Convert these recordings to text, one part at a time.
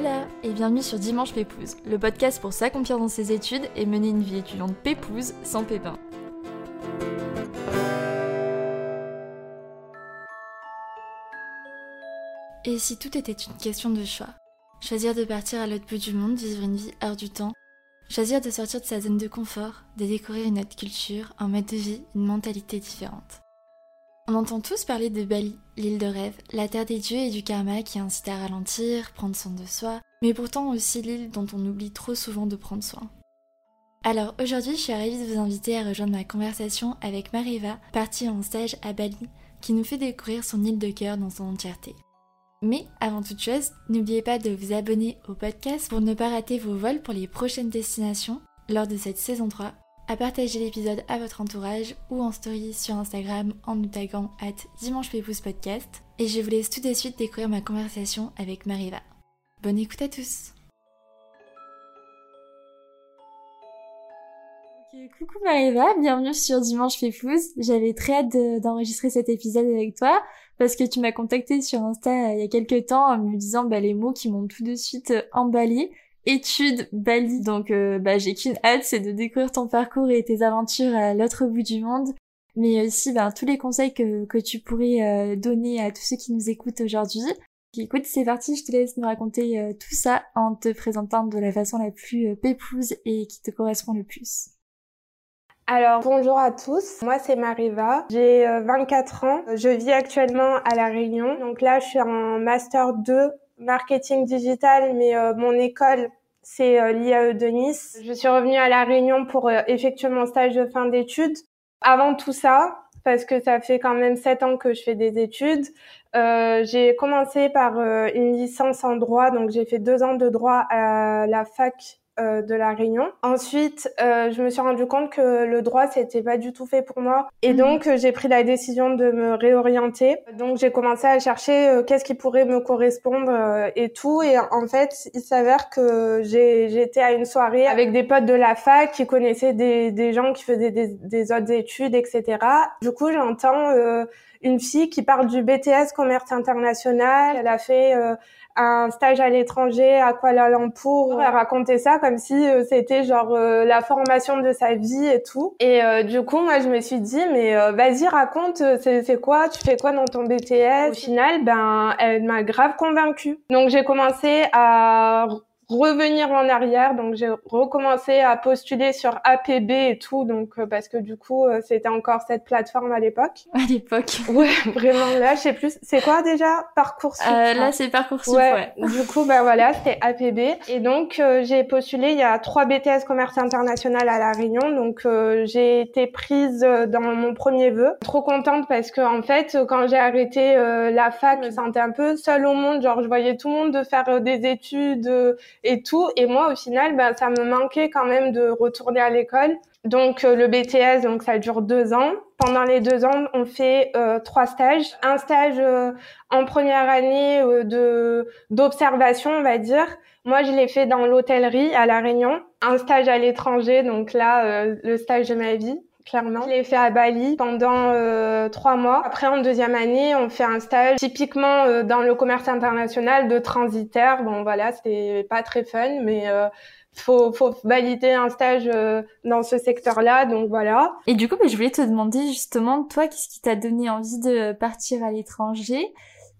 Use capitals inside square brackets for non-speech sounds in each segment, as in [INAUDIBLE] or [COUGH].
Hola et bienvenue sur Dimanche Pépouze, le podcast pour s'accomplir dans ses études et mener une vie étudiante pépouze sans pépin. Et si tout était une question de choix? Choisir de partir à l'autre bout du monde, vivre une vie hors du temps, choisir de sortir de sa zone de confort, de découvrir une autre culture, un mode de vie, une mentalité différente? On entend tous parler de Bali, l'île de rêve, la terre des dieux et du karma qui incite à ralentir, prendre soin de soi, mais pourtant aussi l'île dont on oublie trop souvent de prendre soin. Alors aujourd'hui, je suis ravie de vous inviter à rejoindre ma conversation avec Mariva, partie en stage à Bali, qui nous fait découvrir son île de cœur dans son entièreté. Mais avant toute chose, n'oubliez pas de vous abonner au podcast pour ne pas rater vos vols pour les prochaines destinations lors de cette saison 3 à partager l'épisode à votre entourage ou en story sur Instagram en nous taguant at Dimanche Podcast. Et je vous laisse tout de suite découvrir ma conversation avec Mariva. Bonne écoute à tous coucou Mariva, bienvenue sur Dimanche Pépouze. J'avais très hâte d'enregistrer cet épisode avec toi parce que tu m'as contacté sur Insta euh, il y a quelques temps en me disant bah, les mots qui m'ont tout de suite euh, emballé études Bali. Donc euh, bah, j'ai qu'une hâte, c'est de découvrir ton parcours et tes aventures à l'autre bout du monde. Mais aussi bah, tous les conseils que, que tu pourrais euh, donner à tous ceux qui nous écoutent aujourd'hui. Écoute, c'est parti, je te laisse nous raconter euh, tout ça en te présentant de la façon la plus pépouse et qui te correspond le plus. Alors bonjour à tous, moi c'est Mariva, j'ai 24 ans, je vis actuellement à La Réunion, donc là je suis en master 2 marketing digital, mais euh, mon école, c'est euh, l'IAE de Nice. Je suis revenue à La Réunion pour euh, effectuer mon stage de fin d'études. Avant tout ça, parce que ça fait quand même sept ans que je fais des études, euh, j'ai commencé par une licence en droit, donc j'ai fait deux ans de droit à la fac euh, de la Réunion. Ensuite, euh, je me suis rendu compte que le droit c'était pas du tout fait pour moi et mhm. donc euh, j'ai pris la décision de me réorienter. Donc j'ai commencé à chercher qu'est-ce qui pourrait me correspondre et tout et en fait, il s'avère que j'étais à une soirée avec des potes de la fac qui connaissaient des, des gens qui faisaient des, des autres études, etc. Du coup, j'entends une fille qui parle du BTS commerce international. Elle a fait un stage à l'étranger à Kuala Lumpur. Elle racontait ça comme si euh, c'était genre euh, la formation de sa vie et tout. Et euh, du coup, moi, je me suis dit, mais vas-y, raconte, c'est quoi, tu fais quoi dans ton BTS Au final, ben, elle m'a grave convaincue. Donc, j'ai commencé à revenir en arrière. Donc j'ai recommencé à postuler sur APB et tout, donc euh, parce que du coup euh, c'était encore cette plateforme à l'époque. À l'époque. [LAUGHS] Ouais, vraiment. Là, je sais plus. C'est quoi déjà? Parcoursup. Euh, là, c'est Parcoursup. Ouais. ouais. Du coup, bah voilà, c'était APB. Et donc euh, j'ai postulé. Il y a trois BTS commerce international à la Réunion. Donc j'ai été prise dans mon premier vœu. Trop contente parce que en fait, quand j'ai arrêté la fac, je me sentais un peu seule au monde. Genre, je voyais tout le monde de faire des études et tout. Et moi, au final, ben, ça me manquait quand même de retourner à l'école. Donc euh, le BTS, donc ça dure deux ans. Pendant les deux ans, on fait euh, trois stages. Un stage euh, en première année de d'observation, on va dire. Moi, je l'ai fait dans l'hôtellerie à La Réunion. Un stage à l'étranger, donc là, le stage de ma vie clairement. Je l'ai fait à Bali pendant euh, trois mois. Après, en deuxième année, on fait un stage typiquement euh, dans le commerce international de transitaire. Bon, voilà, c'était pas très fun, mais euh, faut, faut valider un stage euh, dans ce secteur-là, donc voilà. Et du coup, bah, je voulais te demander justement, toi, qu'est-ce qui t'a donné envie de partir à l'étranger?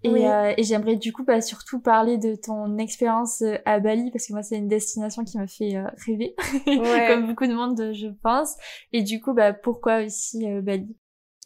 Et, euh, et j'aimerais du coup bah, surtout parler de ton expérience euh, à Bali parce que moi c'est une destination qui m'a fait euh, rêver, [LAUGHS] comme beaucoup de monde je pense. Et du coup bah pourquoi aussi Bali?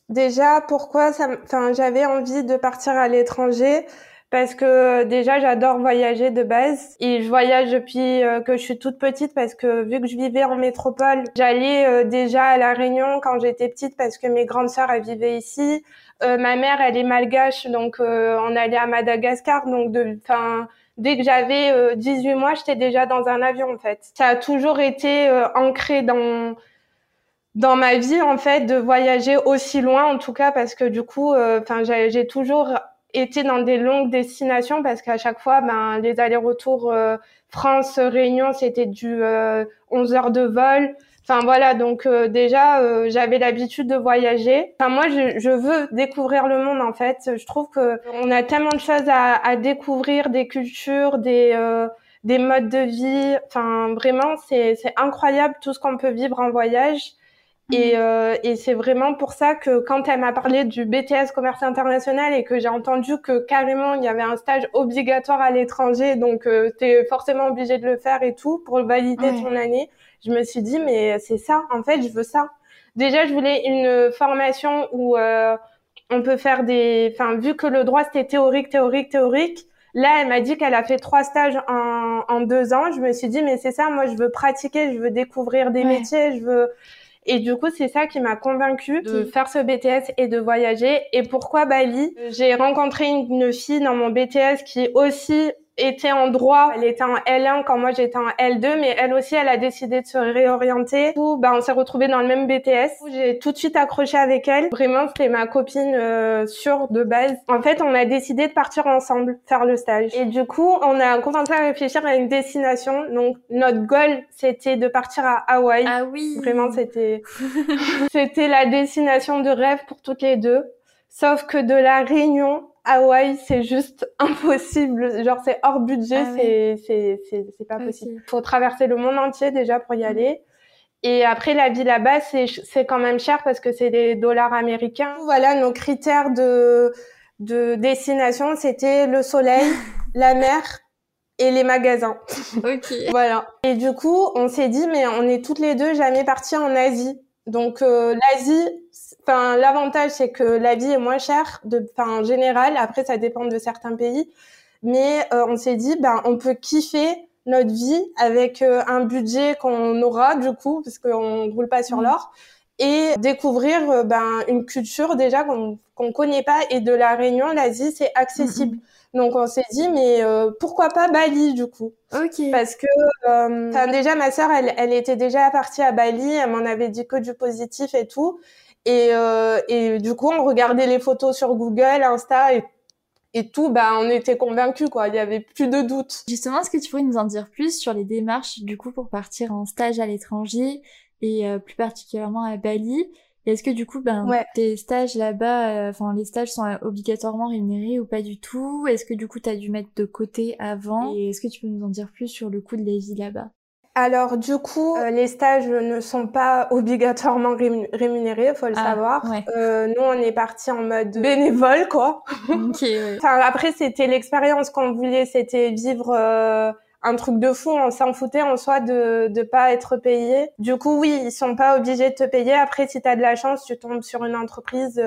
Déjà pourquoi ça, enfin j'avais envie de partir à l'étranger parce que déjà j'adore voyager de base et je voyage depuis que je suis toute petite parce que vu que je vivais en métropole, j'allais déjà à la Réunion quand j'étais petite parce que mes grandes sœurs elles vivaient ici. Euh, ma mère, elle est malgache, donc euh, on allait à Madagascar. Donc, de, enfin, dès que j'avais 18 euh, mois, j'étais déjà dans un avion en fait. Ça a toujours été ancré dans dans ma vie en fait de voyager aussi loin en tout cas parce que du coup enfin j'ai toujours été dans des longues destinations parce qu'à chaque fois ben les allers-retours France Réunion c'était du 11 heures de vol Enfin voilà, donc euh, déjà euh, j'avais l'habitude de voyager. Enfin moi je, je, veux découvrir le monde en fait. Je trouve que on a tellement de choses à, à découvrir, des cultures, des euh, des modes de vie. Enfin, vraiment, c'est incroyable tout ce qu'on peut vivre en voyage. Et, mhm. euh, et c'est vraiment pour ça que quand elle m'a parlé du BTS commerce international et que j'ai entendu que carrément il y avait un stage obligatoire à l'étranger, donc euh, tu es forcément obligé de le faire et tout pour valider ton année, je me suis dit mais c'est ça, en fait je veux ça. Déjà je voulais une formation où euh, on peut faire des, enfin vu que le droit c'était théorique, théorique, théorique. Là, elle m'a dit qu'elle a fait trois stages en, en deux ans. Je me suis dit, mais c'est ça, moi, je veux pratiquer, je veux découvrir des métiers, je veux, et du coup, c'est ça qui m'a convaincue de faire ce BTS et de voyager. Et pourquoi Bali? J'ai rencontré une fille dans mon BTS qui aussi était en droit, elle était en L1 quand moi j'étais en L2, mais elle aussi, elle a décidé de se réorienter. Où, bah, on s'est retrouvés dans le même BTS. J'ai tout de suite accroché avec elle. Vraiment, c'était ma copine euh, sûre de base. En fait, on a décidé de partir ensemble faire le stage. Et du coup, on a commencé à réfléchir à une destination. Donc, notre goal, c'était de partir à Hawaï. Ah oui. Vraiment, c'était [LAUGHS] c'était la destination de rêve pour toutes les deux. Sauf que de la Réunion Hawaï, c'est juste [LAUGHS] impossible. Genre, c'est hors budget, ah c'est, c'est, c'est, c'est pas possible. Faut traverser le monde entier déjà pour y aller. Et après, la vie là-bas, c'est, c'est quand même cher parce que c'est des dollars américains. Voilà, nos critères de, de destination, c'était le soleil, [LAUGHS] la mer et les magasins. Ok. [LAUGHS] voilà. Et du coup, on s'est dit, mais on est toutes les deux jamais parties en Asie. Donc, euh, l'Asie, Enfin, l'avantage c'est que la vie est moins chère, de, enfin en général. Après, ça dépend de certains pays, mais euh, on s'est dit, ben on peut kiffer notre vie avec euh, un budget qu'on aura du coup, parce qu'on roule pas sur mmh. l'or, et découvrir euh, ben une culture déjà qu'on qu'on connaît pas. Et de la Réunion, l'Asie, c'est accessible. Mmh. Donc on s'est dit mais pourquoi pas Bali du coup? Ok. Parce que euh, déjà ma sœur elle, elle était déjà partie à Bali, elle m'en avait dit que du positif et tout. Et, euh, et du coup, on regardait les photos sur Google, Insta et, et tout, bah, on était convaincus, quoi. Il y avait plus de doute. Justement, est-ce que tu pourrais nous en dire plus sur les démarches, du coup, pour partir en stage à l'étranger et euh, plus particulièrement à Bali? Est-ce que du coup, ben, tes stages là-bas, euh, enfin, les stages sont obligatoirement rémunérés ou pas du tout? Est-ce que du coup, tu as dû mettre de côté avant? Et est-ce que tu peux nous en dire plus sur le coût de la vie là-bas? Alors du coup, euh, les stages ne sont pas [LAUGHS] obligatoirement rémunérés, faut le savoir. Euh, nous, on est parti en mode [LAUGHS] bénévole, quoi. enfin, après, c'était l'expérience qu'on voulait, c'était vivre euh, un truc de fou. On s'en foutait en soi de de pas être payé. Du coup, oui, ils sont pas obligés de te payer. Après, si tu as de la chance, tu tombes sur une entreprise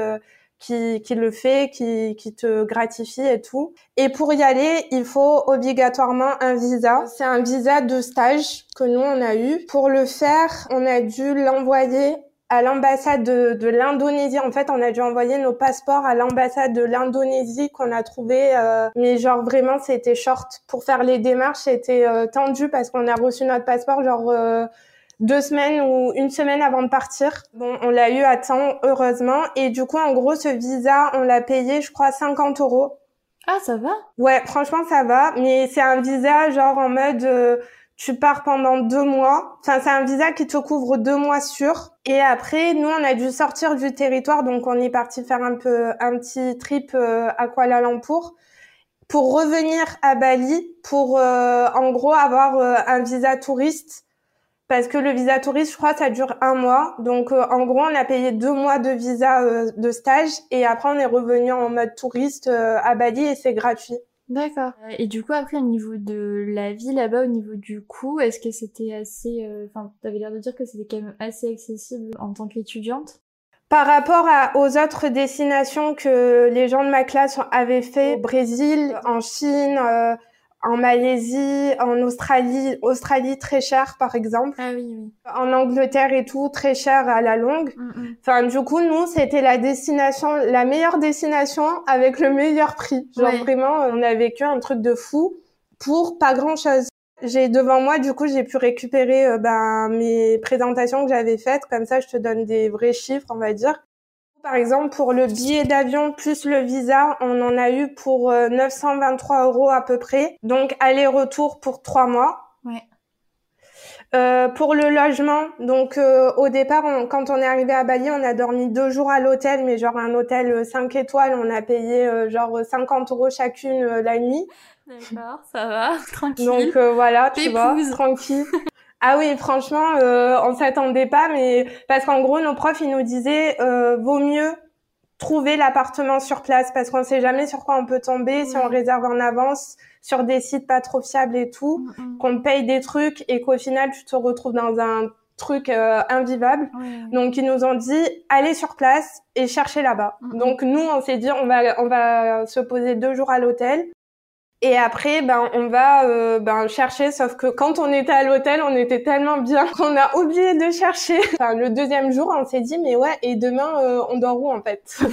qui, qui le fait, qui, qui te gratifie et tout. Et pour y aller, il faut obligatoirement un visa. C'est un visa de stage que nous, on a eu. Pour le faire, on a dû l'envoyer à l'ambassade de, de l'Indonésie. En fait, on a dû envoyer nos passeports à l'ambassade de l'Indonésie qu'on a trouvé. Euh, mais genre vraiment, c'était short. Pour faire les démarches, c'était euh, tendu parce qu'on a reçu notre passeport genre euh, deux semaines ou une semaine avant de partir. Bon, on l'a eu à temps, heureusement. Et du coup, en gros, ce visa, on l'a payé, je crois, 50 euros. Ah, ça va? Ouais, franchement, ça va. Mais c'est un visa, genre, en mode, euh, tu pars pendant deux mois. Enfin, c'est un visa qui te couvre deux mois sûrs. Et après, nous, on a dû sortir du territoire. Donc, on est parti faire un peu, un petit trip euh, à Kuala Lumpur pour revenir à Bali pour, euh, en gros, avoir un visa touriste parce que le visa touriste, je crois, ça dure un mois. Donc, euh, en gros, on a payé deux mois de visa euh, de stage et après, on est revenu en mode touriste euh, à Bali et c'est gratuit. D'accord. Et du coup, après, au niveau de la vie là-bas, au niveau du coût, est-ce que c'était assez... Enfin, tu avais l'air de dire que c'était quand même assez accessible en tant qu'étudiante? Par rapport à, aux autres destinations que les gens de ma classe avaient fait, au Brésil, en Chine, en Malaisie, en Australie, Australie très cher par exemple. Ah oui, oui. En Angleterre et tout, très cher à la longue. Mm, mm. Enfin, du coup, nous, c'était la destination, la meilleure destination avec le meilleur prix. Genre vraiment, on a vécu un truc de fou pour pas grand chose. J'ai devant moi, du coup, j'ai pu récupérer euh, ben, mes présentations que j'avais faites. Comme ça, je te donne des vrais chiffres, on va dire. Par exemple, pour le billet d'avion plus le visa, on en a eu pour 923 euh, euros à peu près. Donc aller-retour pour trois mois. Ouais. Euh, pour le logement, donc euh, au départ, quand on est arrivé à Bali, on a dormi deux jours à l'hôtel, mais genre un hôtel 5 étoiles, on a payé genre 50 euros chacune la nuit. D'accord, ça va, [LAUGHS] tranquille. Donc voilà, tu vois, tranquille. Ah oui, franchement, euh, on s'attendait pas, mais parce qu'en gros, nos profs, ils nous disaient, euh, vaut mieux trouver l'appartement sur place parce qu'on sait jamais sur quoi on peut tomber si on réserve en avance sur des sites pas trop fiables et tout, mm, mm. qu'on paye des trucs et qu'au final tu te retrouves dans un truc euh, invivable. Donc ils nous ont dit allez sur place et cherchez là-bas. Mm, Donc nous on s'est dit on va on va se poser deux jours à l'hôtel et après, ben, on va euh, ben, chercher, sauf que quand on était à l'hôtel, on était tellement bien [LAUGHS] qu'on a oublié de chercher. [LAUGHS] Enfin, le deuxième jour, on s'est dit, mais ouais, et demain, euh, on dort où en fait? [LAUGHS]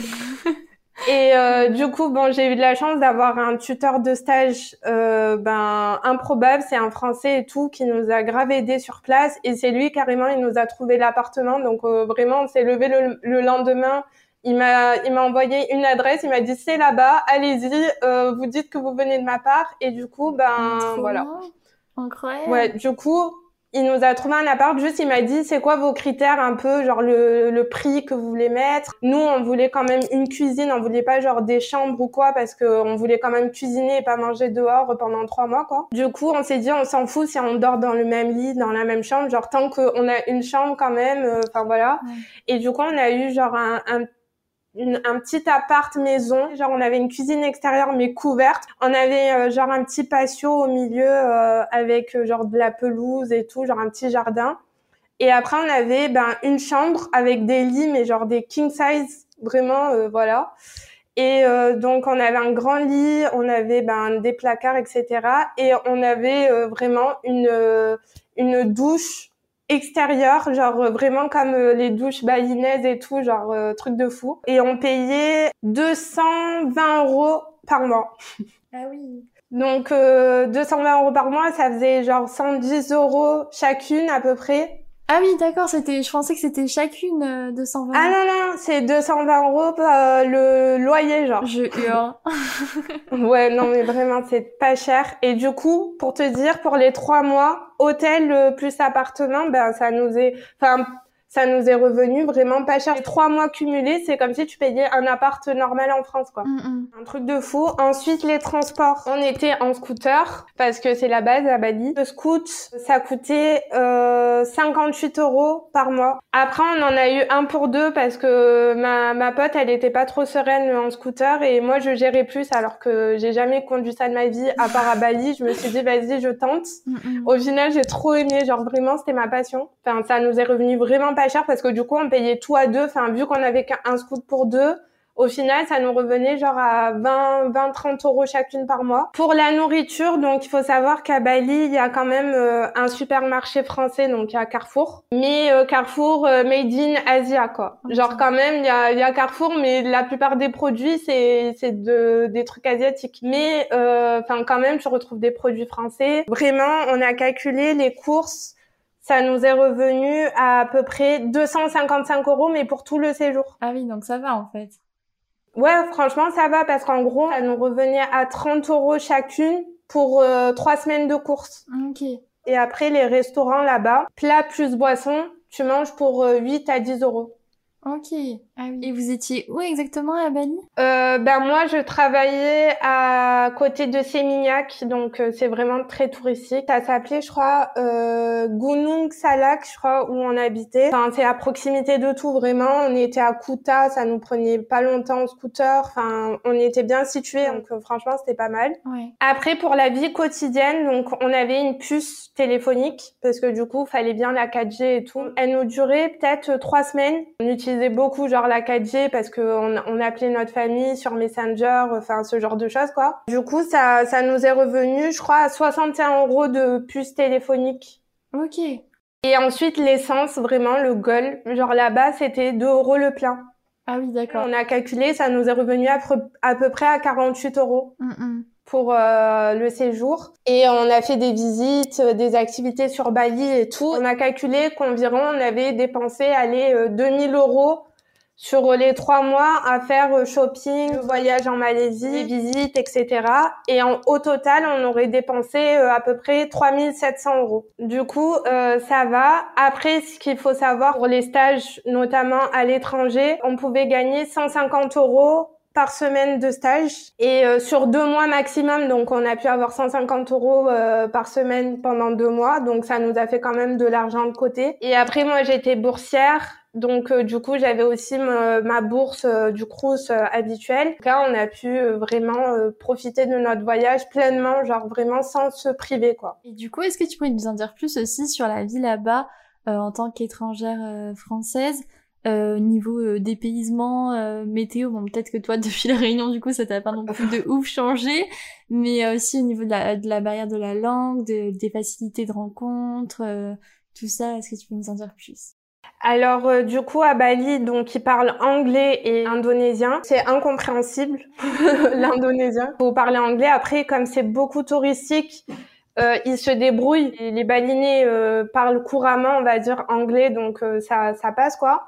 Et euh, du coup, bon, j'ai eu de la chance d'avoir un tuteur de stage ben, improbable, c'est un Français et tout, qui nous a grave aidé sur place. Et c'est lui, carrément, il nous a trouvé l'appartement. Donc vraiment, on s'est levé le lendemain il m'a, il m'a envoyé une adresse, il m'a dit c'est là-bas, allez-y, euh, vous dites que vous venez de ma part, et du coup, ben voilà. Incroyable. Ouais, du coup, il nous a trouvé un appart, juste il m'a dit c'est quoi vos critères un peu, genre le, le prix que vous voulez mettre? Nous, on voulait quand même une cuisine, on voulait pas genre des chambres ou quoi, parce que on voulait quand même cuisiner et pas manger dehors pendant trois mois, quoi. Du coup, on s'est dit on s'en fout si on dort dans le même lit, dans la même chambre, genre tant qu'on a une chambre quand même, euh, enfin voilà. Et du coup, on a eu genre un, un un petit appart maison. Genre, on avait une cuisine extérieure mais couverte. On avait euh, genre un petit patio au milieu euh, avec euh, genre de la pelouse et tout, genre un petit jardin. Et après, on avait ben une chambre avec des lits mais genre des king size, vraiment, voilà. Et donc, on avait un grand lit, on avait ben des placards, etc. Et on avait vraiment une une douche extérieur, genre euh, vraiment comme euh, les douches balinaises et tout, genre euh, truc de fou. Et on payait 220 euros par mois. [LAUGHS] Ah oui. Donc 220 euros par mois, ça faisait genre 110 euros chacune à peu près. Ah oui, d'accord, c'était, je pensais que c'était chacune euh, 220 Ah non, non, c'est 220 euros euh, le loyer, genre. Je hurle. [LAUGHS] ouais, non, mais vraiment, c'est pas cher. Et du coup, pour te dire, pour les trois mois, hôtel euh, plus appartement, ben, ça nous est, enfin, ça nous est revenu vraiment pas cher. Trois mois cumulés, c'est comme si tu payais un appart normal en France, quoi. Mm, mm. Un truc de fou. Ensuite, les transports. On était en scooter parce que c'est la base à Bali. Le scoot, ça coûtait euh, 58 euros par mois. Après, on en a eu un pour deux parce que ma, ma pote, elle était pas trop sereine en scooter et moi, je gérais plus alors que j'ai jamais conduit ça de ma vie à part à Bali. Je me suis dit, vas-y, je tente. Mm, Au final, j'ai trop aimé. Genre, vraiment, c'était ma passion. Enfin, ça nous est revenu vraiment pas cher parce que du coup, on payait tout à deux. Enfin, vu qu'on avait qu'un scoot pour deux, au final, ça nous revenait genre à 20, 20, 30 euros chacune par mois. Pour la nourriture, donc il faut savoir qu'à Bali, il y a quand même euh, un supermarché français, donc il y a Carrefour. Mais euh, Carrefour euh, made in Asia, quoi. Genre quand même, il y a, il y a Carrefour, mais la plupart des produits, c'est c'est de des trucs asiatiques. Mais enfin quand même, tu retrouves des produits français. Vraiment, on a calculé les courses ça nous est revenu à à peu près 255 euros, mais pour tout le séjour. Ah oui, donc ça va en fait. Ouais, franchement, ça va parce qu'en gros, ça nous revenait à 30 euros chacune pour euh, trois semaines de course. Ok. Et après, les restaurants là-bas, plat plus boisson, tu manges pour 8 euh, à 10 euros. Ok. Ah oui. Et vous étiez où exactement à Bali? Euh, Ben moi, je travaillais à côté de Seminyak, donc euh, c'est vraiment très touristique. Ça s'appelait, je crois, euh, Gunung Salak, je crois, où on habitait. Enfin, c'est à proximité de tout, vraiment. On était à Kuta, ça nous prenait pas longtemps en scooter. Enfin, on était bien situés, donc euh, franchement, c'était pas mal. Ouais. Après, pour la vie quotidienne, donc on avait une puce téléphonique parce que du coup, fallait bien la 4G et tout. Elle nous durait peut-être trois semaines. On utilisait beaucoup genre la 4G parce que on, appelait notre famille sur Messenger, enfin ce genre de choses quoi. Du coup, ça, ça nous est revenu, je crois, à 61 euros de puce téléphonique. Ok. Et ensuite l'essence, vraiment le Gol, genre là-bas c'était 2 euros le plein. Ah oui, d'accord. On a calculé, ça nous est revenu à, à peu près à 48 euros. pour euh, le séjour et on a fait des visites, euh, des activités sur Bali et tout. On a calculé qu'environ on avait dépensé aller 2000 euros sur les trois mois à faire shopping, voyage en Malaisie, visites, etc. Et en, au total, on aurait dépensé à peu près 3700 euros. Du coup, euh, ça va. Après, ce qu'il faut savoir pour les stages, notamment à l'étranger, on pouvait gagner 150 euros par semaine de stage et euh, sur deux mois maximum. Donc, on a pu avoir 150 euros euh, par semaine pendant deux mois. Donc, ça nous a fait quand même de l'argent de côté. Et après, moi, j'étais boursière. Donc, euh, du coup, j'avais aussi ma, bourse du Crous habituelle. Là, on a pu vraiment profiter de notre voyage pleinement, genre vraiment sans se priver, quoi. Et du coup, est-ce que tu pourrais nous en dire plus aussi sur la vie là-bas en tant qu'étrangère française euh, niveau euh, dépaysement, euh, météo, bon peut-être que toi [LAUGHS] depuis la Réunion du coup ça t'a pas non plus de ouf changé, mais euh, aussi au niveau de la, de la barrière de la langue, des facilités de rencontre, tout ça, est-ce que tu peux nous en dire plus? Alors du coup à Bali, donc ils parlent anglais et indonésien. C'est incompréhensible [LAUGHS] l'indonésien. Faut parler anglais. Après, comme c'est beaucoup touristique, euh, ils se débrouillent. Les Balinais parlent couramment, on va dire anglais, donc ça ça passe quoi.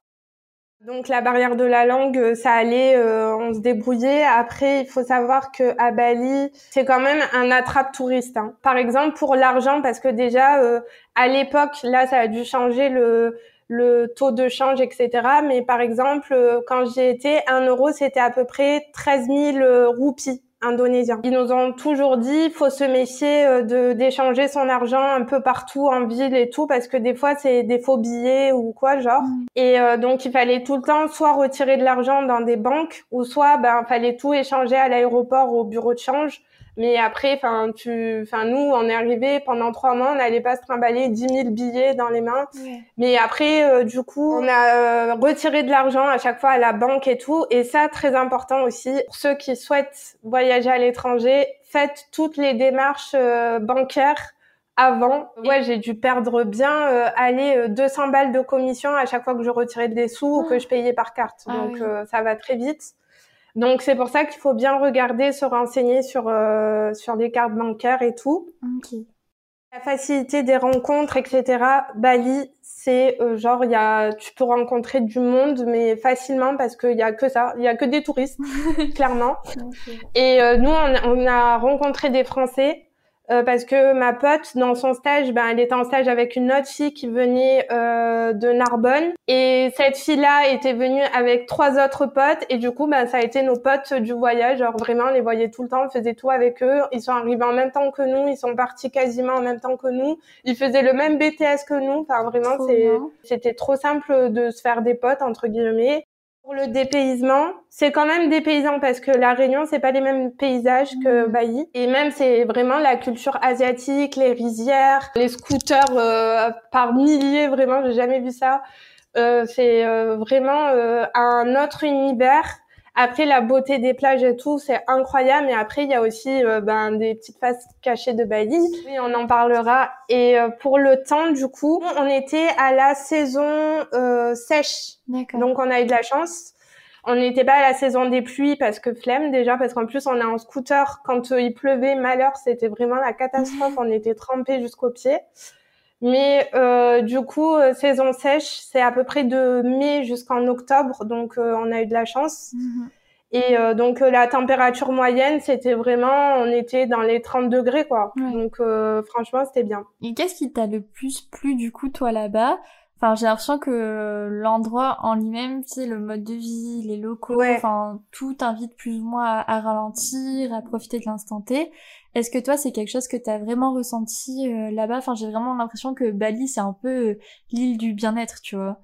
Donc la barrière de la langue, euh, ça allait, euh, on se débrouillait. Après, il faut savoir que à Bali, c'est quand même un attrape touriste. Hein. Par exemple, pour l'argent, parce que déjà euh, à l'époque, là, ça a dû changer le le taux de change, etc. Mais par exemple, quand j'y étais, un euro, c'était à peu près 13 000 roupies indonésiens. Ils nous ont toujours dit faut se méfier euh, de d'échanger son argent un peu partout en ville et tout parce que des fois c'est des faux billets ou quoi genre. Mm. Et euh, donc il fallait tout le temps soit retirer de l'argent dans des banques ou soit ben fallait tout échanger à l'aéroport au bureau de change mais après, enfin, tu, enfin, nous, on est arrivé pendant trois mois, on n'allait pas se trimballer 10 000 billets dans les mains. Mais après, euh, du coup, on a euh, retiré de l'argent à chaque fois à la banque et tout. Et ça, très important aussi, pour ceux qui souhaitent voyager à l'étranger, faites toutes les démarches euh, bancaires avant. Ouais, j'ai dû perdre bien, aller 200 balles de commission à chaque fois que je retirais des sous ou que je payais par carte. Ah Donc, ça va très vite. Donc c'est pour ça qu'il faut bien regarder, se renseigner sur euh, sur les cartes bancaires et tout. La facilité des rencontres, etc. Bali, c'est euh, genre il y a, tu peux rencontrer du monde, mais facilement parce qu'il y a que ça, il y a que des touristes, [LAUGHS] clairement. Et euh, nous, on, on, a rencontré des Français euh, parce que ma pote dans son stage, ben elle était en stage avec une autre fille qui venait euh, de Narbonne. Et cette fille-là était venue avec trois autres potes. Et du coup ben ça a été nos potes du voyage, genre vraiment on les voyait tout le temps, on faisait tout avec eux, ils sont arrivés en même temps que nous, ils sont partis quasiment en même temps que nous, ils faisaient le même BTS que nous, enfin vraiment c'était trop simple de se faire des potes entre guillemets pour le dépaysement, c'est quand même dépaysant parce que la Réunion, c'est pas les mêmes paysages que mmh. Bailly. Et même, c'est vraiment la culture asiatique, les rizières, les scooters euh, par milliers, vraiment, j'ai jamais vu ça. Euh, c'est euh, vraiment un autre univers après, la beauté des plages et tout, c'est incroyable. Mais après, il y a aussi euh, ben, des petites faces cachées de Bali. Oui, on en parlera. Et euh, pour le temps, du coup, on était à la saison euh, sèche. Donc, on a eu de la chance. On n'était pas à la saison des pluies parce que flemme déjà, parce qu'en plus, on est en scooter. Quand il pleuvait, malheur, c'était vraiment la catastrophe. on était trempés jusqu'aux pieds. Mais euh, du coup, euh, saison sèche, c'est à peu près de mai jusqu'en octobre, donc euh, on a eu de la chance. Mhm. Et euh, donc la température moyenne, c'était vraiment, on était dans les 30 degrés quoi. Donc franchement, c'était bien. Et qu'est-ce qui t'a le plus plu du coup toi là-bas? Enfin, j'ai l'impression que l'endroit en lui-même, tu sais, le mode de vie, les locaux, enfin, tout invite plus ou moins à, ralentir, à profiter de l'instant T. Est-ce que toi, c'est quelque chose que tu as vraiment ressenti euh, là-bas? Enfin, j'ai vraiment l'impression que Bali, c'est un peu euh, l'île du bien-être, tu vois.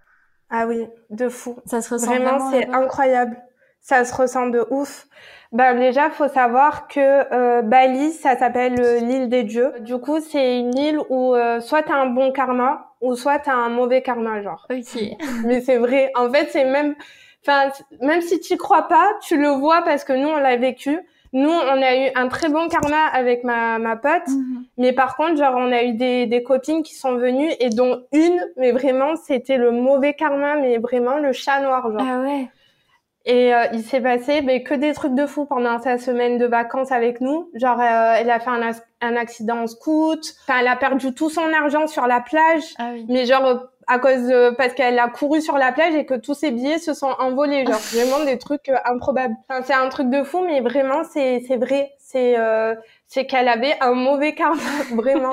Ah oui, de fou. Ça se ressent vraiment, c'est incroyable. Ça se ressent de ouf. Ben déjà, faut savoir que euh, Bali, ça s'appelle l'île des dieux. Du coup, c'est une île où soit t'as un bon karma, ou soit t'as un mauvais karma, genre. Ok. [LAUGHS] Mais c'est vrai. En fait, c'est même, enfin, même si tu crois pas, tu le vois parce que nous, on l'a vécu. Nous, on a eu un très bon karma avec ma, ma pote, mhm. mais par contre, genre, on a eu des, des copines qui sont venues et dont une, mais vraiment, c'était le mauvais karma, mais vraiment le chat noir, genre. Ah ouais. Et euh, il s'est passé mais que des trucs de fou pendant sa semaine de vacances avec nous. Genre, euh, elle a fait un, un accident en scout. Enfin, elle a perdu tout son argent sur la plage. Ah oui. Mais genre, à cause de, parce qu'elle a couru sur la plage et que tous ses billets se sont envolés. Genre, vraiment des trucs euh, improbables. Enfin, c'est un truc de fou, mais vraiment, c'est, c'est vrai. C'est, euh, c'est qu'elle avait un mauvais karma, [LAUGHS] vraiment.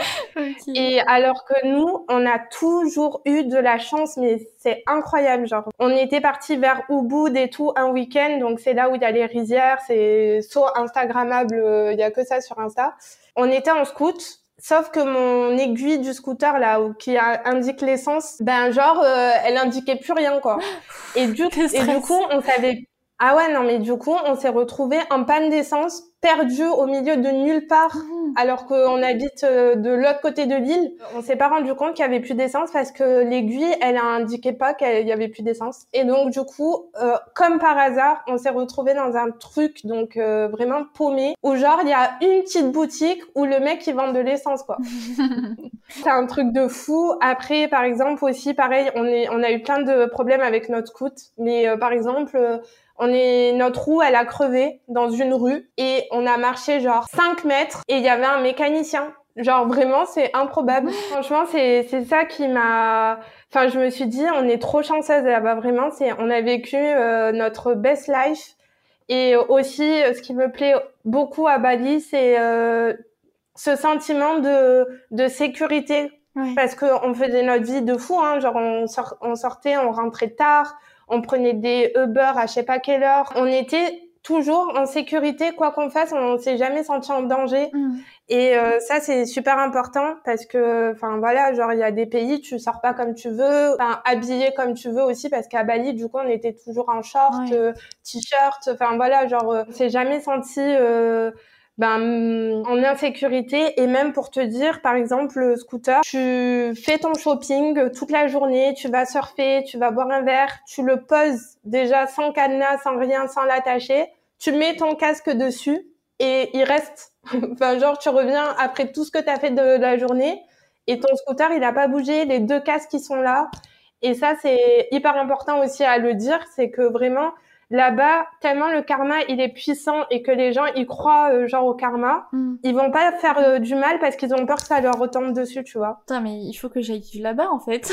Et alors que nous, on a toujours eu de la chance, mais c'est incroyable. Genre, on était parti vers Ubud et tout un week-end, donc c'est là où il y a les rizières, c'est saut Instagrammable, euh, il y a que ça sur Insta. On était en scout. Sauf que mon aiguille du scooter là où- qui a- indique l'essence, ben genre euh, elle indiquait plus rien quoi. [GASPS] Et du, et du coup on savait ah ouais non mais du coup on s'est retrouvé en panne d'essence, perdu au milieu de nulle part Mmh. alors qu'on habite euh, de l'autre côté de l'île. On s'est pas rendu compte qu'il y avait plus d'essence parce que l'aiguille, elle a indiqué pas qu'il y avait plus d'essence. Et donc du coup, euh, comme par hasard, on s'est retrouvé dans un truc donc euh, vraiment paumé où genre il y a une petite boutique où le mec il vend de l'essence quoi. [LAUGHS] C'est un truc de fou. Après, par exemple aussi, pareil, on est, on a eu plein de problèmes avec notre scout. Mais euh, par exemple, on est, notre roue, elle a crevé dans une rue et on a marché genre 5 mètres et il y avait un mécanicien. Genre vraiment, c'est improbable. [LAUGHS] Franchement, c'est, c'est ça qui m'a, enfin, je me suis dit, on est trop chanceuse là-bas. Vraiment, c'est, on a vécu euh, notre best life. Et aussi, euh, ce qui me plaît beaucoup à Bali, c'est euh, ce sentiment de, de sécurité Ouais. parce que on faisait notre vie de fou hein genre on, sort- on sortait on rentrait tard on prenait des Uber à je sais pas quelle heure on était toujours en sécurité quoi qu'on fasse on s'est jamais senti en danger Mmh. et euh, ça c'est super important parce que enfin voilà genre il y a des pays tu sors pas comme tu veux enfin habillé comme tu veux aussi parce qu'à Bali du coup on était toujours en short Ouais. euh, t-shirt enfin voilà genre euh, on s'est jamais senti euh, ben, en insécurité et même pour te dire, par exemple, le scooter, tu fais ton shopping toute la journée, tu vas surfer, tu vas boire un verre, tu le poses déjà sans cadenas, sans rien, sans l'attacher, tu mets ton casque dessus et il reste. [LAUGHS] enfin, genre, tu reviens après tout ce que tu as fait de la journée et ton scooter, il n'a pas bougé, les deux casques, ils sont là. Et ça, c'est hyper important aussi à le dire, c'est que vraiment, là-bas, tellement le karma, il est puissant et que les gens, ils croient euh, genre au karma, Mmh. ils vont pas faire euh, du mal parce qu'ils ont peur que ça leur retombe dessus, tu vois. Putain, mais il faut que j'aille vivre là-bas en fait.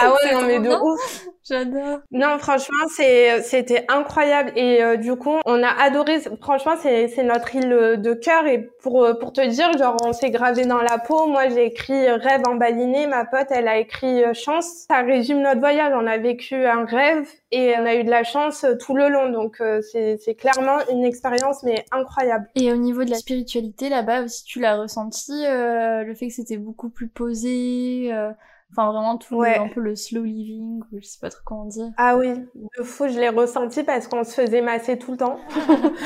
Ah ouais, [LAUGHS] non, mais de ouf. J'adore. Non, franchement, c'est, c'était incroyable. Et euh, du coup, on a adoré. Franchement, c'est, c'est notre île euh, de cœur. Et pour, euh, pour te dire, genre, on s'est gravé dans la peau. Moi, j'ai écrit euh, rêve embaliné. Ma pote, elle a écrit chance. Ça résume notre voyage. On a vécu un rêve et on a eu de la chance tout le long. Donc, euh, c'est, c'est clairement une expérience, mais incroyable. Et au niveau de la spiritualité là-bas aussi, tu l'as ressenti, euh, le fait que c'était beaucoup plus posé, euh, enfin vraiment tout le- Ouais. un peu le slow living, ou je sais pas trop comment dire. Ah oui, de fou, je l'ai ressenti parce qu'on se faisait masser tout le temps. [LAUGHS]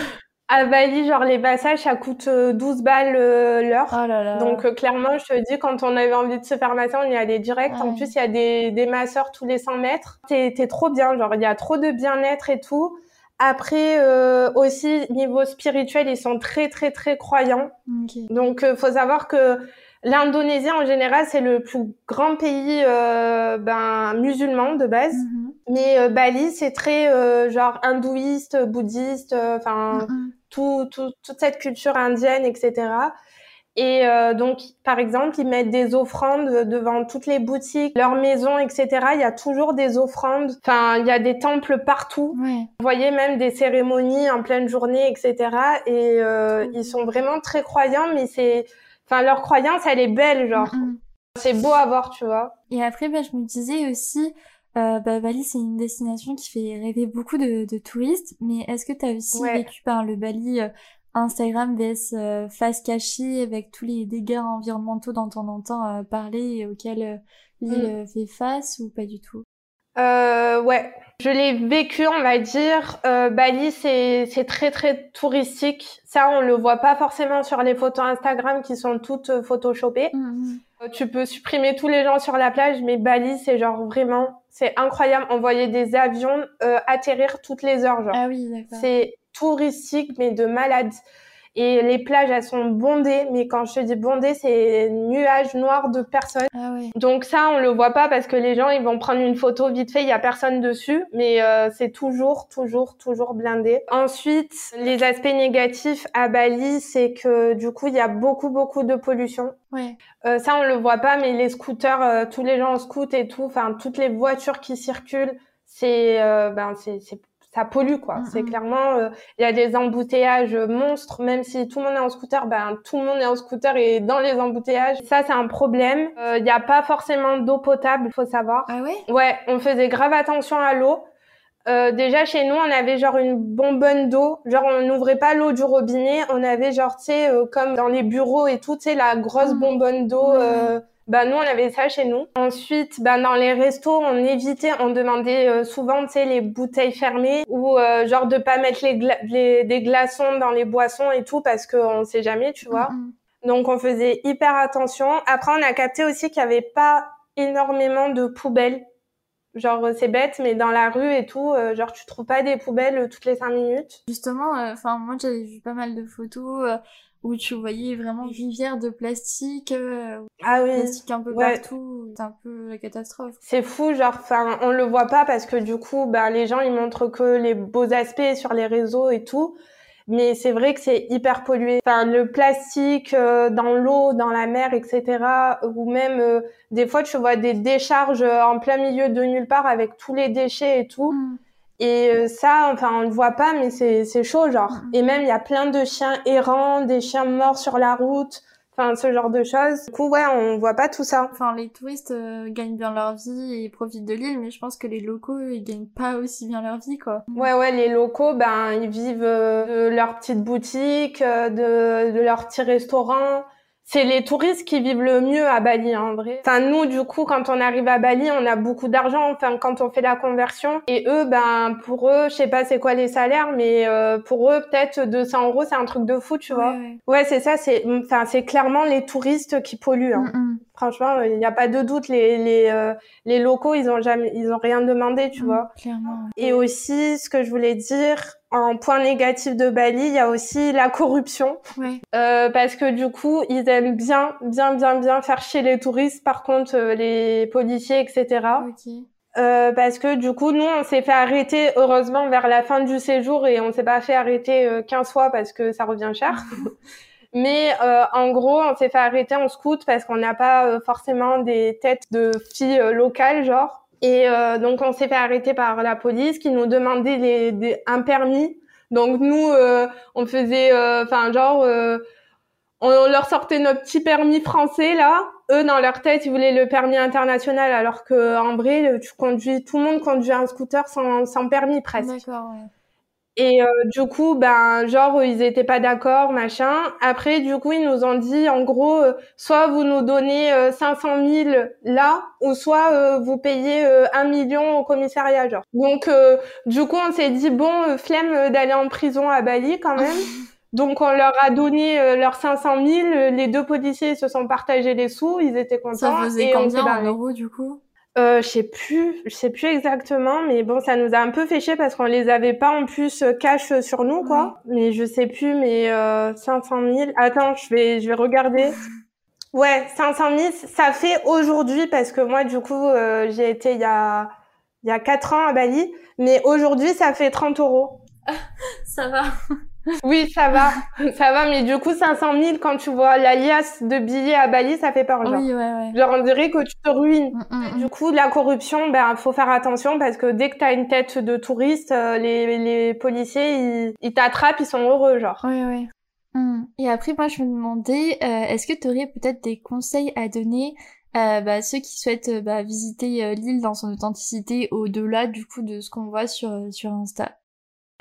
À Bali, genre, les massages, ça coûte euh, 12 balles euh, l'heure. Oh là là. Donc euh, clairement, je te dis, quand on avait envie de se faire masser, on y allait direct. En Ouais. plus, il y a des, des masseurs tous les 100 mètres. T'es, trop bien, genre il y a trop de bien-être et tout. Après euh, aussi niveau spirituel, ils sont très très très croyants. Ok. Donc euh, faut savoir que l'Indonésie en général, c'est le plus grand pays euh, ben musulman de base. Mhm. Mais euh, Bali, c'est très euh, genre hindouiste, bouddhiste, euh, enfin Mhm. tout, tout- toute cette culture indienne, etc. Et euh, donc, par exemple, ils mettent des offrandes devant toutes les boutiques, leurs maisons, etc. Il y a toujours des offrandes. Enfin, il y a des temples partout. Ouais. Vous voyez même des cérémonies en pleine journée, etc. Et euh, ils sont vraiment très croyants, mais c'est, enfin, leur croyance, elle est belle, genre. Mhm. C'est beau à voir, tu vois. Et après, bah, je me disais aussi, euh, bah, Bali, c'est une destination qui fait rêver beaucoup de, de touristes, mais est-ce que tu as aussi Ouais. vécu par le Bali euh, Instagram vs euh, face cachée avec tous les dégâts environnementaux dont on entend euh, parler et auxquels l'île Mm. fait face ou pas du tout? Euh, ouais, je l'ai vécu, on va dire. Euh, Bali, c'est c'est très très touristique. Ça, on le voit pas forcément sur les photos Instagram qui sont toutes euh, photoshopées. Mhm. Euh, Tu peux supprimer tous les gens sur la plage, mais Bali, c'est genre vraiment, c'est incroyable. On voyait des avions euh, atterrir toutes les heures, genre. Ah oui, d'accord. C'est touristique, mais de malade. Et les plages, elles sont bondées, mais quand je te dis bondées, c'est nuages noirs de personnes. Ah ouais. Donc ça, on le voit pas parce que les gens, ils vont prendre une photo vite fait, il y a personne dessus, mais euh, c'est toujours, toujours, toujours blindé. Ensuite, les aspects négatifs à Bali, c'est que du coup, il y a beaucoup, beaucoup de pollution. Ouais. Euh, ça, on le voit pas, mais les scooters, euh, tous les gens en scoot et tout, enfin, toutes les voitures qui circulent, c'est, euh, ben, c'est, c'est ça pollue quoi. Mm, C'est mm. clairement euh, il y a des embouteillages monstres même si tout le monde est en scooter ben tout le monde est en scooter et dans les embouteillages. Ça c'est un problème. Euh, Il n'y a pas forcément d'eau potable, faut savoir. Ah ouais? Ouais, on faisait grave attention à l'eau. Euh, déjà chez nous, on avait genre une bonbonne d'eau. Genre on n'ouvrait pas l'eau du robinet, on avait genre tu sais euh, comme dans les bureaux et tout, tu sais la grosse Mm. bonbonne d'eau. Euh, bah nous on avait ça chez nous. Ensuite, bah dans les restos, on évitait, on demandait euh, souvent tu sais les bouteilles fermées ou euh, genre de pas mettre les, gla- les- des glaçons dans les boissons et tout parce qu'on sait jamais, tu vois. Mm. Donc on faisait hyper attention. Après on a capté aussi qu'il y avait pas énormément de poubelles. Genre c'est bête mais dans la rue et tout, euh, genre tu trouves pas des poubelles euh, toutes les cinq minutes. Justement, euh, enfin moi j'avais vu pas mal de photos euh, où tu voyais vraiment une rivière de plastique, euh, Ah oui. plastique un peu Ouais. partout. C'est un peu la catastrophe. C'est fou, genre, enfin, on le voit pas parce que du coup, bah, les gens, ils montrent que les beaux aspects sur les réseaux et tout. Mais c'est vrai que c'est hyper pollué. Enfin, le plastique euh, dans l'eau, dans la mer, etc. Ou même, euh, des fois, tu vois des décharges euh, en plein milieu de nulle part avec tous les déchets et tout. Mm. Et euh, ça, enfin, on le voit pas, mais c'est c'est chaud, genre. Mhm. Et même, il y a plein de chiens errants, des chiens morts sur la route. Enfin, ce genre de choses. Du coup, ouais, on voit pas tout ça. Enfin, les touristes euh, gagnent bien leur vie et profitent de l'île, mais je pense que les locaux, ils gagnent pas aussi bien leur vie, quoi. Ouais, ouais, les locaux, ben, ils vivent euh, de leur petite boutique, euh, de, de leur petit restaurant. C'est les touristes qui vivent le mieux à Bali, hein, en vrai. Enfin, nous, du coup, quand on arrive à Bali, on a beaucoup d'argent, enfin, quand on fait la conversion. Et eux, ben, pour eux, je sais pas c'est quoi les salaires, mais euh, pour eux, peut-être 200 euros, c'est un truc de fou, tu vois. Ouais, ouais. Ouais, c'est ça, c'est, enfin, c'est clairement les touristes qui polluent, hein. Mm, mm. Franchement, il n'y a pas de doute, les, les, euh, les locaux, ils ont jamais, ils ont rien demandé, tu Mm, vois. Clairement. Et aussi, ce que je voulais dire, en point négatif de Bali, il y a aussi la corruption. Ouais. Euh, parce que du coup, ils aiment bien, bien, bien, bien faire chier les touristes. Par contre, euh, les policiers, etc. Ok. Euh, parce que du coup, nous, on s'est fait arrêter, heureusement, vers la fin du séjour et on s'est pas fait arrêter euh, 15 fois parce que ça revient cher. [LAUGHS] Mais euh, en gros, on s'est fait arrêter en scout parce qu'on n'a pas euh, forcément des têtes de filles euh, locales, genre. Et euh, donc, on s'est fait arrêter par la police qui nous demandait les, des, un permis. Donc, nous, euh, on faisait, enfin, genre, euh, on leur sortait notre petit permis français, là. Eux, dans leur tête, ils voulaient le permis international, alors que en vrai, tu conduis, tout le monde conduit un scooter sans, sans permis presque. D'accord, ouais. Et euh, du coup, ben, genre, ils étaient pas d'accord, machin. Après, du coup, ils nous ont dit, en gros, euh, soit vous nous donnez euh, 500 000 là, ou soit euh, vous payez euh, un million au commissariat, genre. Donc, euh, du coup, on s'est dit, bon, euh, flemme d'aller en prison à Bali quand même. [LAUGHS] Donc, on leur a donné euh, leurs 500 000. Les deux policiers se sont partagés les sous. Ils étaient contents. Ça faisait et on combien en euros, du coup? Euh, je sais plus, je sais plus exactement, mais bon, ça nous a un peu fait chier parce qu'on les avait pas en plus euh, cash euh, sur nous, quoi. Mais je sais plus, mais euh, 500 000. Attends, je vais, je vais regarder. [LAUGHS] Ouais, 500 000, ça fait aujourd'hui parce que moi, du coup, euh, j'ai été il y a, il y a 4 ans à Bali, mais aujourd'hui, ça fait 30 euros. [LAUGHS] Ça va. Oui, ça va, [LAUGHS] ça va, mais du coup, 500 000, quand tu vois l'alias de billets à Bali, ça fait peur, genre. Oui, ouais, ouais. Genre, on dirait que tu te ruines. Mm, mm, mm. Du coup, la corruption, ben, faut faire attention parce que dès que t'as une tête de touriste, euh, les, les policiers, ils, ils t'attrapent, ils sont heureux, genre. Ouais. Hmm. Et après, moi, je me demandais, euh, est-ce que tu aurais peut-être des conseils à donner à bah, ceux qui souhaitent euh, bah, visiter euh, l'île dans son authenticité au-delà du coup de ce qu'on voit sur, euh, sur Insta?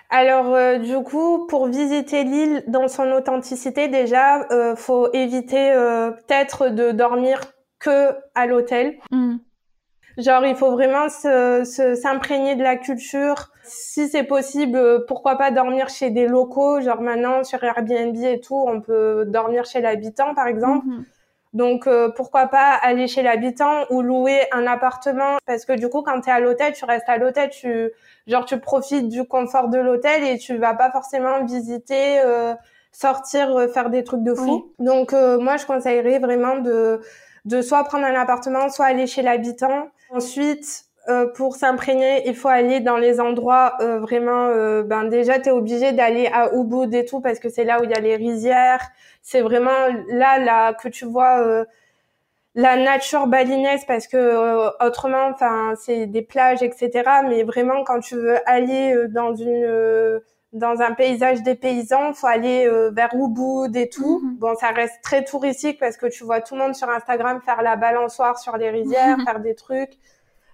Alors, euh, du coup, pour visiter l'île dans son authenticité, déjà, euh, faut éviter euh, peut-être de dormir que à l'hôtel. Hmm. Genre, il faut vraiment se, se- s'imprégner de la culture. Si c'est possible, euh, pourquoi pas dormir chez des locaux. Genre maintenant, sur Airbnb et tout, on peut dormir chez l'habitant, par exemple. Mhm. Donc euh, pourquoi pas aller chez l'habitant ou louer un appartement parce que du coup quand tu es à l'hôtel, tu restes à l'hôtel, tu genre tu profites du confort de l'hôtel et tu vas pas forcément visiter euh, sortir, euh, faire des trucs de fou. Donc moi, je conseillerais vraiment de de soit prendre un appartement, soit aller chez l'habitant. Ensuite, pour s'imprégner, il faut aller dans les endroits vraiment. ben déjà, t'es obligé d'aller à Ubud et tout parce que c'est là où il y a les rizières. C'est vraiment là là que tu vois la nature balinaise parce que euh, autrement enfin c'est des plages etc mais vraiment quand tu veux aller euh, dans une euh, dans un paysage des paysans faut aller vers Ubud et tout. Mhm. bon ça reste très touristique parce que tu vois tout le monde sur Instagram faire la balançoire sur les rizières faire des trucs.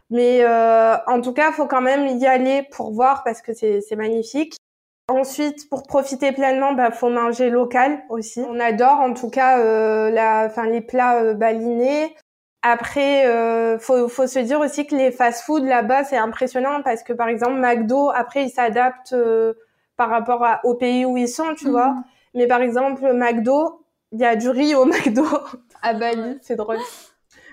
Mais en tout cas faut quand même y aller pour voir parce que c'est c'est magnifique Ensuite, pour profiter pleinement, bah faut manger local aussi. On adore en tout cas euh, la, enfin les plats euh, balinés. Après, euh, faut, faut se dire aussi que les fast-food là-bas c'est impressionnant parce que par exemple McDo, après ils s'adaptent euh, par rapport au pays où ils sont, tu vois. Mhm. Mais par exemple McDo, il y a du riz au [LAUGHS] McDo à Bali, c'est drôle.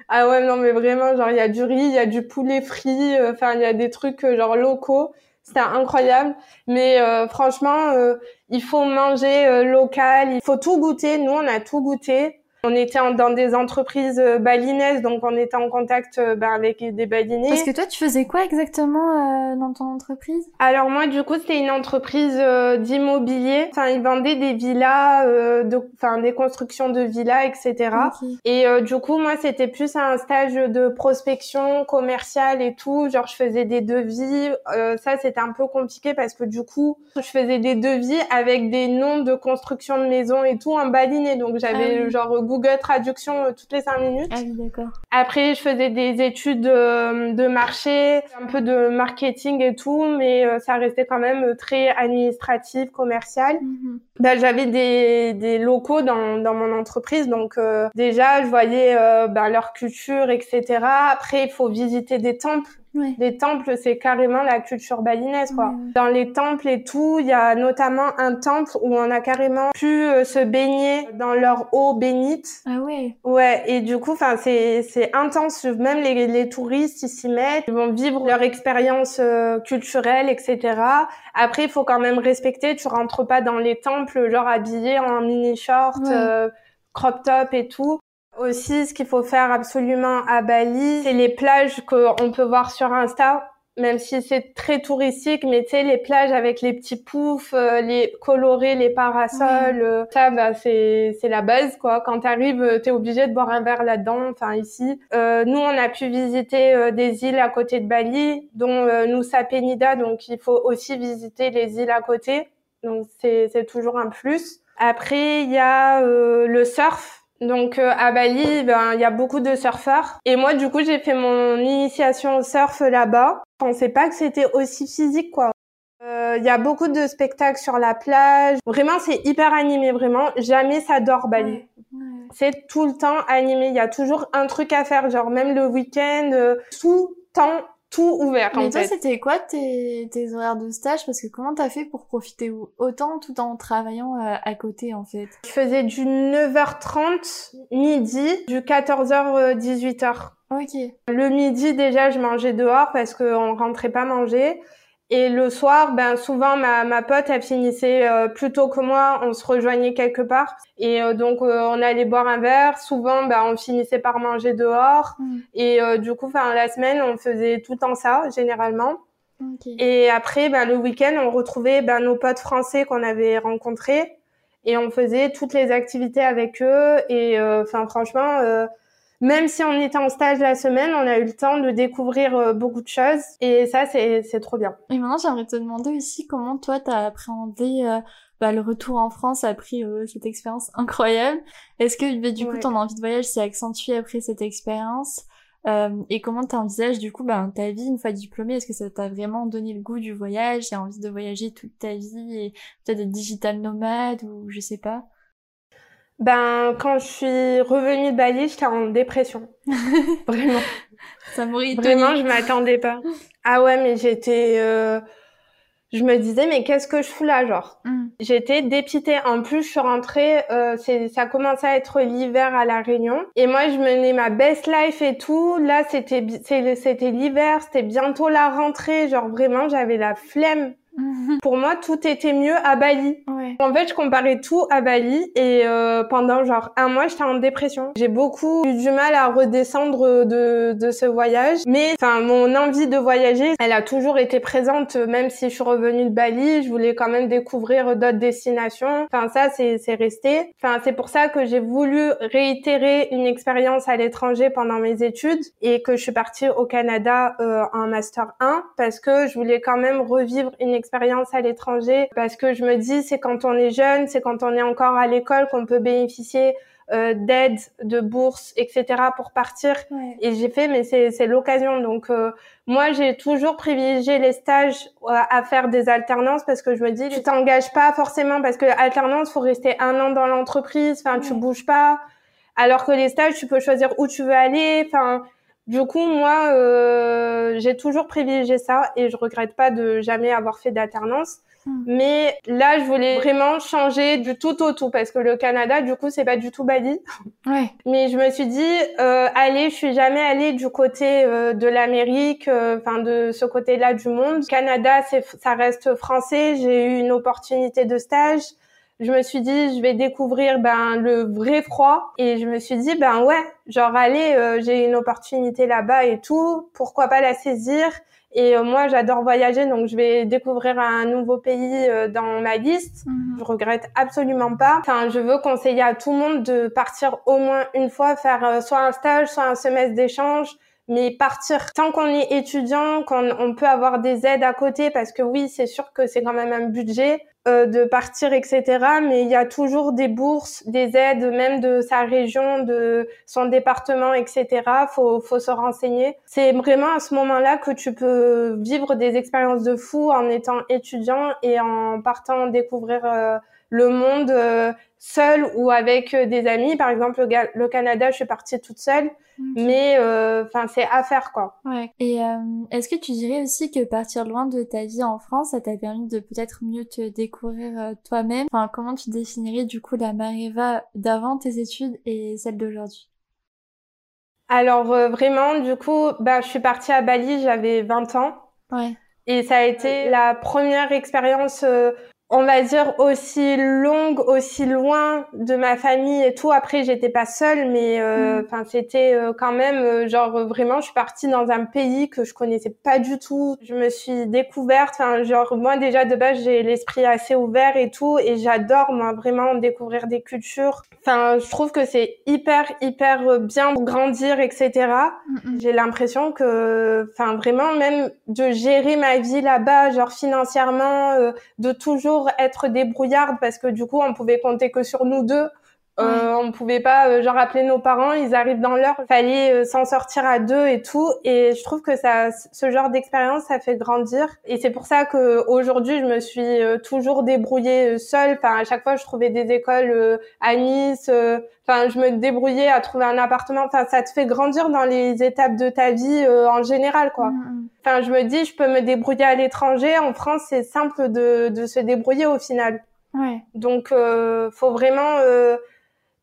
Ah ouais non mais vraiment genre il y a du riz, il y a du poulet frit, enfin il y a des trucs genre locaux c'était incroyable. Mais euh, franchement, euh, il faut manger euh, local, il faut tout goûter. Nous, on a tout goûté. On était dans des entreprises euh, balinaises, donc on était en contact euh, ben, avec des balinais. Parce que toi, tu faisais quoi exactement euh, dans ton entreprise? Alors moi, du coup, c'était une entreprise d'immobilier. Enfin, ils vendaient des villas, de, enfin des constructions de villas, etc. Et du coup, moi, c'était plus un stage de prospection commerciale et tout. Genre, je faisais des devis. ça, c'était un peu compliqué parce que du coup, je faisais des devis avec des noms de construction de maisons et tout en balinais. Donc, j'avais ah genre Google Traduction euh, toutes les cinq minutes. Ah oui, d'accord. Après, je faisais des études euh, de marché, un peu de marketing et tout, mais euh, ça restait quand même très administratif, commercial. Ben, j'avais des, des locaux dans, dans mon entreprise, donc déjà, je voyais ben, leur culture, etc. Après, il faut visiter des temples les temples, c'est carrément la culture balinaise, quoi. Dans les temples et tout, il y a notamment un temple où on a carrément pu euh, se baigner dans leur eau bénite. Ah ouais. Ouais, et du coup, enfin, c'est c'est intense. Même les, les touristes, ils s'y mettent, ils vont vivre leur expérience euh, culturelle, etc. Après, il faut quand même respecter. Tu rentres pas dans les temples, genre habillé en mini short. Euh, crop top et tout. Aussi, ce qu'il faut faire absolument à Bali, c'est les plages qu'on peut voir sur Insta, même si c'est très touristique, mais tu sais, les plages avec les petits poufs, euh, les colorés, les parasols, euh, ça, bah, c'est, c'est la base, quoi. Quand t'arrives, euh, t'es obligé de boire un verre là-dedans, enfin, ici. nous, on a pu visiter des îles à côté de Bali, dont Nusa Penida, donc il faut aussi visiter les îles à côté. Donc, c'est, c'est toujours un plus. Après, il y a le surf donc euh, à Bali, ben il y a beaucoup de surfeurs. Et moi, du coup, j'ai fait mon initiation au surf là-bas. Je pensais pas que c'était aussi physique, quoi. Euh, il y a beaucoup de spectacles sur la plage. Vraiment, c'est hyper animé, vraiment. Jamais ça dort Bali. C'est tout le temps animé. Il y a toujours un truc à faire, genre même le week-end, euh, tout temps tout ouvert. Mais toi, c'était quoi tes, tes horaires de stage? Parce que comment t'as fait pour profiter autant tout en travaillant à, euh, à, côté en fait? Je faisais du 9h30 midi, du 14h 18h. Ok. Le midi déjà, je mangeais dehors parce qu'on rentrait pas manger. Et le soir, ben souvent ma, ma pote elle finissait euh, plus tôt que moi, on se rejoignait quelque part et euh, donc euh, on allait boire un verre. Souvent, ben on finissait par manger dehors mm. et du coup, enfin la semaine, on faisait tout le temps ça généralement. Et après, ben le week-end, on retrouvait ben nos potes français qu'on avait rencontrés et on faisait toutes les activités avec eux et enfin franchement même si on était en stage la semaine, on a eu le temps de découvrir euh, beaucoup de choses. Et ça, c'est, c'est trop bien. Et maintenant, j'aimerais te demander aussi comment toi, t'as appréhendé euh, bah, le retour en France après euh, cette expérience incroyable. Est-ce que bah, du coup, ton envie de voyage s'est accentuée après cette expérience et comment t'envisages du coup bah, ta vie une fois diplômée? Est-ce que ça t'a vraiment donné le goût du voyage? T'as envie de voyager toute ta vie et peut-être être digital nomade ou je sais pas? Ben, quand je suis revenue de Bali, j'étais en dépression. [LAUGHS] Vraiment. Ça m'aurait Vraiment, je m'attendais pas. Ah ouais, mais j'étais... Euh... Je me disais, mais qu'est-ce que je fous là, genre? Mm. J'étais dépitée. En plus, je suis rentrée, euh, ça commençait à être l'hiver à La Réunion. Et moi, je menais ma best life et tout. Là, c'était c'était l'hiver, c'était bientôt la rentrée. Genre, vraiment, j'avais la flemme. Mm. Pour moi, tout était mieux à Bali. Ouais. En fait, je comparais tout à Bali et euh, pendant genre un mois, j'étais en dépression. J'ai beaucoup eu du mal à redescendre de, de ce voyage, mais enfin mon envie de voyager, elle a toujours été présente, même si je suis revenue de Bali. Je voulais quand même découvrir d'autres destinations. Enfin ça, c'est c'est resté. Enfin c'est pour ça que j'ai voulu réitérer une expérience à l'étranger pendant mes études et que je suis partie au Canada euh, en master 1 parce que je voulais quand même revivre une expérience à l'étranger parce que je me dis c'est quand on est jeune, c'est quand on est encore à l'école qu'on peut bénéficier euh, d'aide, de bourses, etc. pour partir. Et j'ai fait, mais c'est l'occasion. Donc euh, moi, j'ai toujours privilégié les stages à, faire des alternances parce que je me dis, tu t'engages pas forcément parce que alternance, faut rester un an dans l'entreprise. Enfin, tu bouges pas. Alors que les stages, tu peux choisir où tu veux aller. Enfin, du coup, moi, euh, j'ai toujours privilégié ça et je regrette pas de jamais avoir fait d'alternance. Hmm. Mais là, je voulais vraiment changer du tout au tout parce que le Canada, du coup, c'est pas du tout Bali. Ouais. Mais je me suis dit, euh, allez, je suis jamais allée du côté euh, de l'Amérique, euh, enfin de ce côté-là du monde. Canada, c'est, ça reste français. J'ai eu une opportunité de stage je me suis dit je vais découvrir ben le vrai froid. Et je me suis dit ben ouais genre allez euh, j'ai une opportunité là-bas et tout. Pourquoi pas la saisir? Et euh, moi j'adore voyager donc je vais découvrir un nouveau pays euh, dans ma liste. Mhm. je regrette absolument pas. Enfin je veux conseiller à tout le monde de partir au moins une fois faire soit un stage soit un semestre d'échange. Mais partir tant qu'on est étudiant, qu'on on peut avoir des aides à côté, parce que oui, c'est sûr que c'est quand même un budget euh, de partir, etc. Mais il y a toujours des bourses, des aides, même de sa région, de son département, etc. Faut, faut se renseigner. C'est vraiment à ce moment-là que tu peux vivre des expériences de fou en étant étudiant et en partant découvrir euh, le monde euh, seul ou avec euh, des amis. Par exemple, le, Canada, je suis partie toute seule, mais euh, enfin c'est à faire quoi. Ouais. Et est-ce que tu dirais aussi que partir loin de ta vie en France, ça t'a permis de peut-être mieux te découvrir toi-même? Enfin, comment tu définirais du coup la Mariva d'avant tes études et celle d'aujourd'hui? Alors vraiment, du coup, bah je suis partie à Bali, j'avais 20 ans. Ouais. Et ça a été la première expérience on va dire aussi longue, aussi loin de ma famille et tout. Après, j'étais pas seule, mais euh, mm. enfin c'était euh, quand même euh, genre vraiment, je suis partie dans un pays que je connaissais pas du tout. Je me suis découverte, enfin genre moi déjà de base j'ai l'esprit assez ouvert et tout, et j'adore moi vraiment découvrir des cultures. Enfin, je trouve que c'est hyper hyper bien pour grandir, etc. J'ai l'impression que, enfin vraiment même de gérer ma vie là-bas, genre financièrement, de toujours être débrouillarde parce que du coup, on pouvait compter que sur nous deux. Euh, on pouvait pas euh, genre appeler nos parents, ils arrivent dans l'heure, fallait euh, s'en sortir à deux et tout. Et je trouve que ça, ce genre d'expérience, ça fait grandir. Et c'est pour ça que aujourd'hui, je me suis euh, toujours débrouillée seule. Enfin, à chaque fois, je trouvais des écoles à Nice. Enfin, je me débrouillais à trouver un appartement. Enfin, ça te fait grandir dans les étapes de ta vie en général, quoi. Mm, mm. Enfin, je me dis, je peux me débrouiller à l'étranger. En France, c'est simple de, de se débrouiller au final. Ouais. Donc, euh, faut vraiment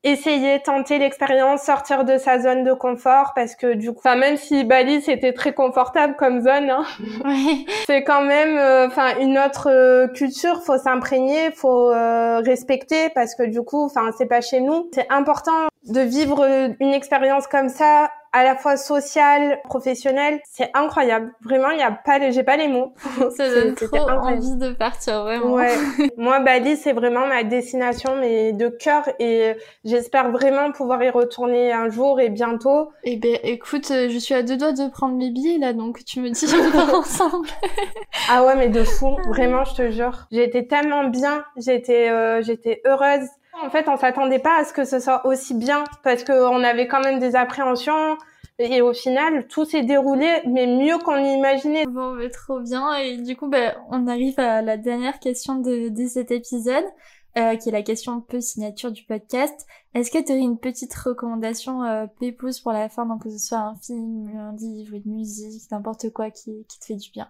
essayer, tenter l'expérience, sortir de sa zone de confort parce que du coup, enfin même si Bali c'était très confortable comme zone, hein, [LAUGHS] c'est quand même, euh, enfin une autre euh, culture, faut s'imprégner, faut euh, respecter parce que du coup, enfin c'est pas chez nous. C'est important de vivre une expérience comme ça à la fois social, professionnel, c'est incroyable. Vraiment, il y a pas, j'ai pas les mots. [LAUGHS] Ça donne trop envie de partir, vraiment. Ouais. [LAUGHS] Moi, Bali, c'est vraiment ma destination, mais de cœur, et j'espère vraiment pouvoir y retourner un jour et bientôt. Eh ben, écoute, je suis à deux doigts de prendre mes billets là, donc tu me dis on va ensemble. [LAUGHS] ah ouais, mais de fou, vraiment, je te jure. J'ai été tellement bien, j'étais, euh, j'étais heureuse. En fait, on s'attendait pas à ce que ce soit aussi bien parce qu'on avait quand même des appréhensions. Et au final, tout s'est déroulé, mais mieux qu'on l'imaginait. Bon, mais trop bien. Et du coup, ben, on arrive à la dernière question de, de cet épisode, euh, qui est la question un peu signature du podcast. Est-ce que tu aurais une petite recommandation euh, pépouze pour la fin, donc que ce soit un film, un livre, une musique, n'importe quoi qui, qui te fait du bien?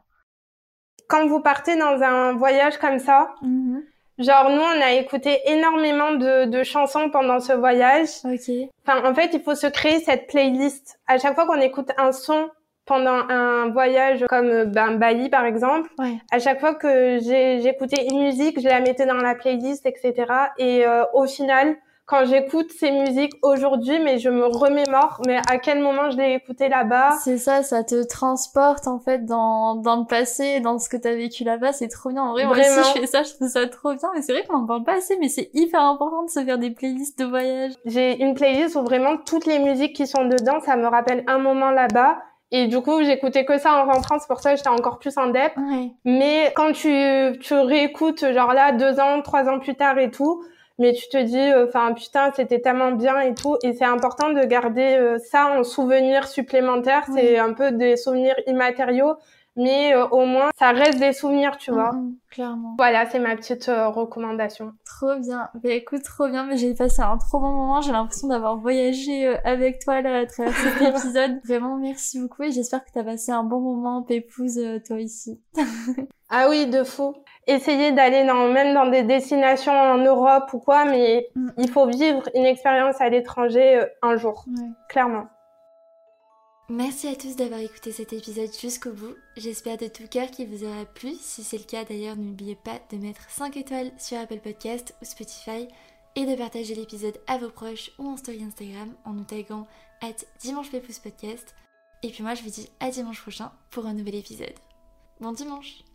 Quand vous partez dans un voyage comme ça, mm-hmm. Genre, nous, on a écouté énormément de, de chansons pendant ce voyage. Ok. Enfin, en fait, il faut se créer cette playlist. À chaque fois qu'on écoute un son, pendant un voyage comme ben, Bali par exemple, à chaque fois que j'écoutais une musique, je la mettais dans la playlist, etc. Et euh, au final, quand j'écoute ces musiques aujourd'hui, mais je me remémore, mais à quel moment je l'ai écouté là-bas? C'est ça, ça te transporte en fait dans, dans le passé, dans ce que tu as vécu là-bas, c'est trop bien. En vrai, moi aussi je fais ça, je trouve ça trop bien, mais c'est vrai qu'on en parle pas assez, mais c'est hyper important de se faire des playlists de voyage. J'ai une playlist où vraiment toutes les musiques qui sont dedans, ça me rappelle un moment là-bas. Et du coup, j'écoutais que ça en rentrant, c'est pour ça que j'étais encore plus en dep. Mais quand tu, tu réécoutes, genre là, deux ans, trois ans plus tard et tout, mais tu te dis, euh, enfin putain, c'était tellement bien et tout, et c'est important de garder euh, ça en souvenir supplémentaire. C'est un peu des souvenirs immatériaux, mais euh, au moins ça reste des souvenirs, tu vois. Mm, clairement. Voilà, c'est ma petite recommandation. Trop bien. Bah écoute, trop bien. Mais j'ai passé un trop bon moment. J'ai l'impression d'avoir voyagé avec toi là à travers [LAUGHS] cet épisode. Vraiment, merci beaucoup et j'espère que t'as passé un bon moment, Pépouze, toi ici. [LAUGHS] ah oui, de fou essayer d'aller dans, même dans des destinations en Europe ou quoi, mais mm. il faut vivre une expérience à l'étranger euh, un jour, clairement. Merci à tous d'avoir écouté cet épisode jusqu'au bout. J'espère de tout cœur qu'il vous aura plu. Si c'est le cas d'ailleurs, n'oubliez pas de mettre 5 étoiles sur Apple Podcast ou Spotify et de partager l'épisode à vos proches ou en story Instagram en nous taguant at dimanche podcast. Et puis moi je vous dis à dimanche prochain pour un nouvel épisode. Bon dimanche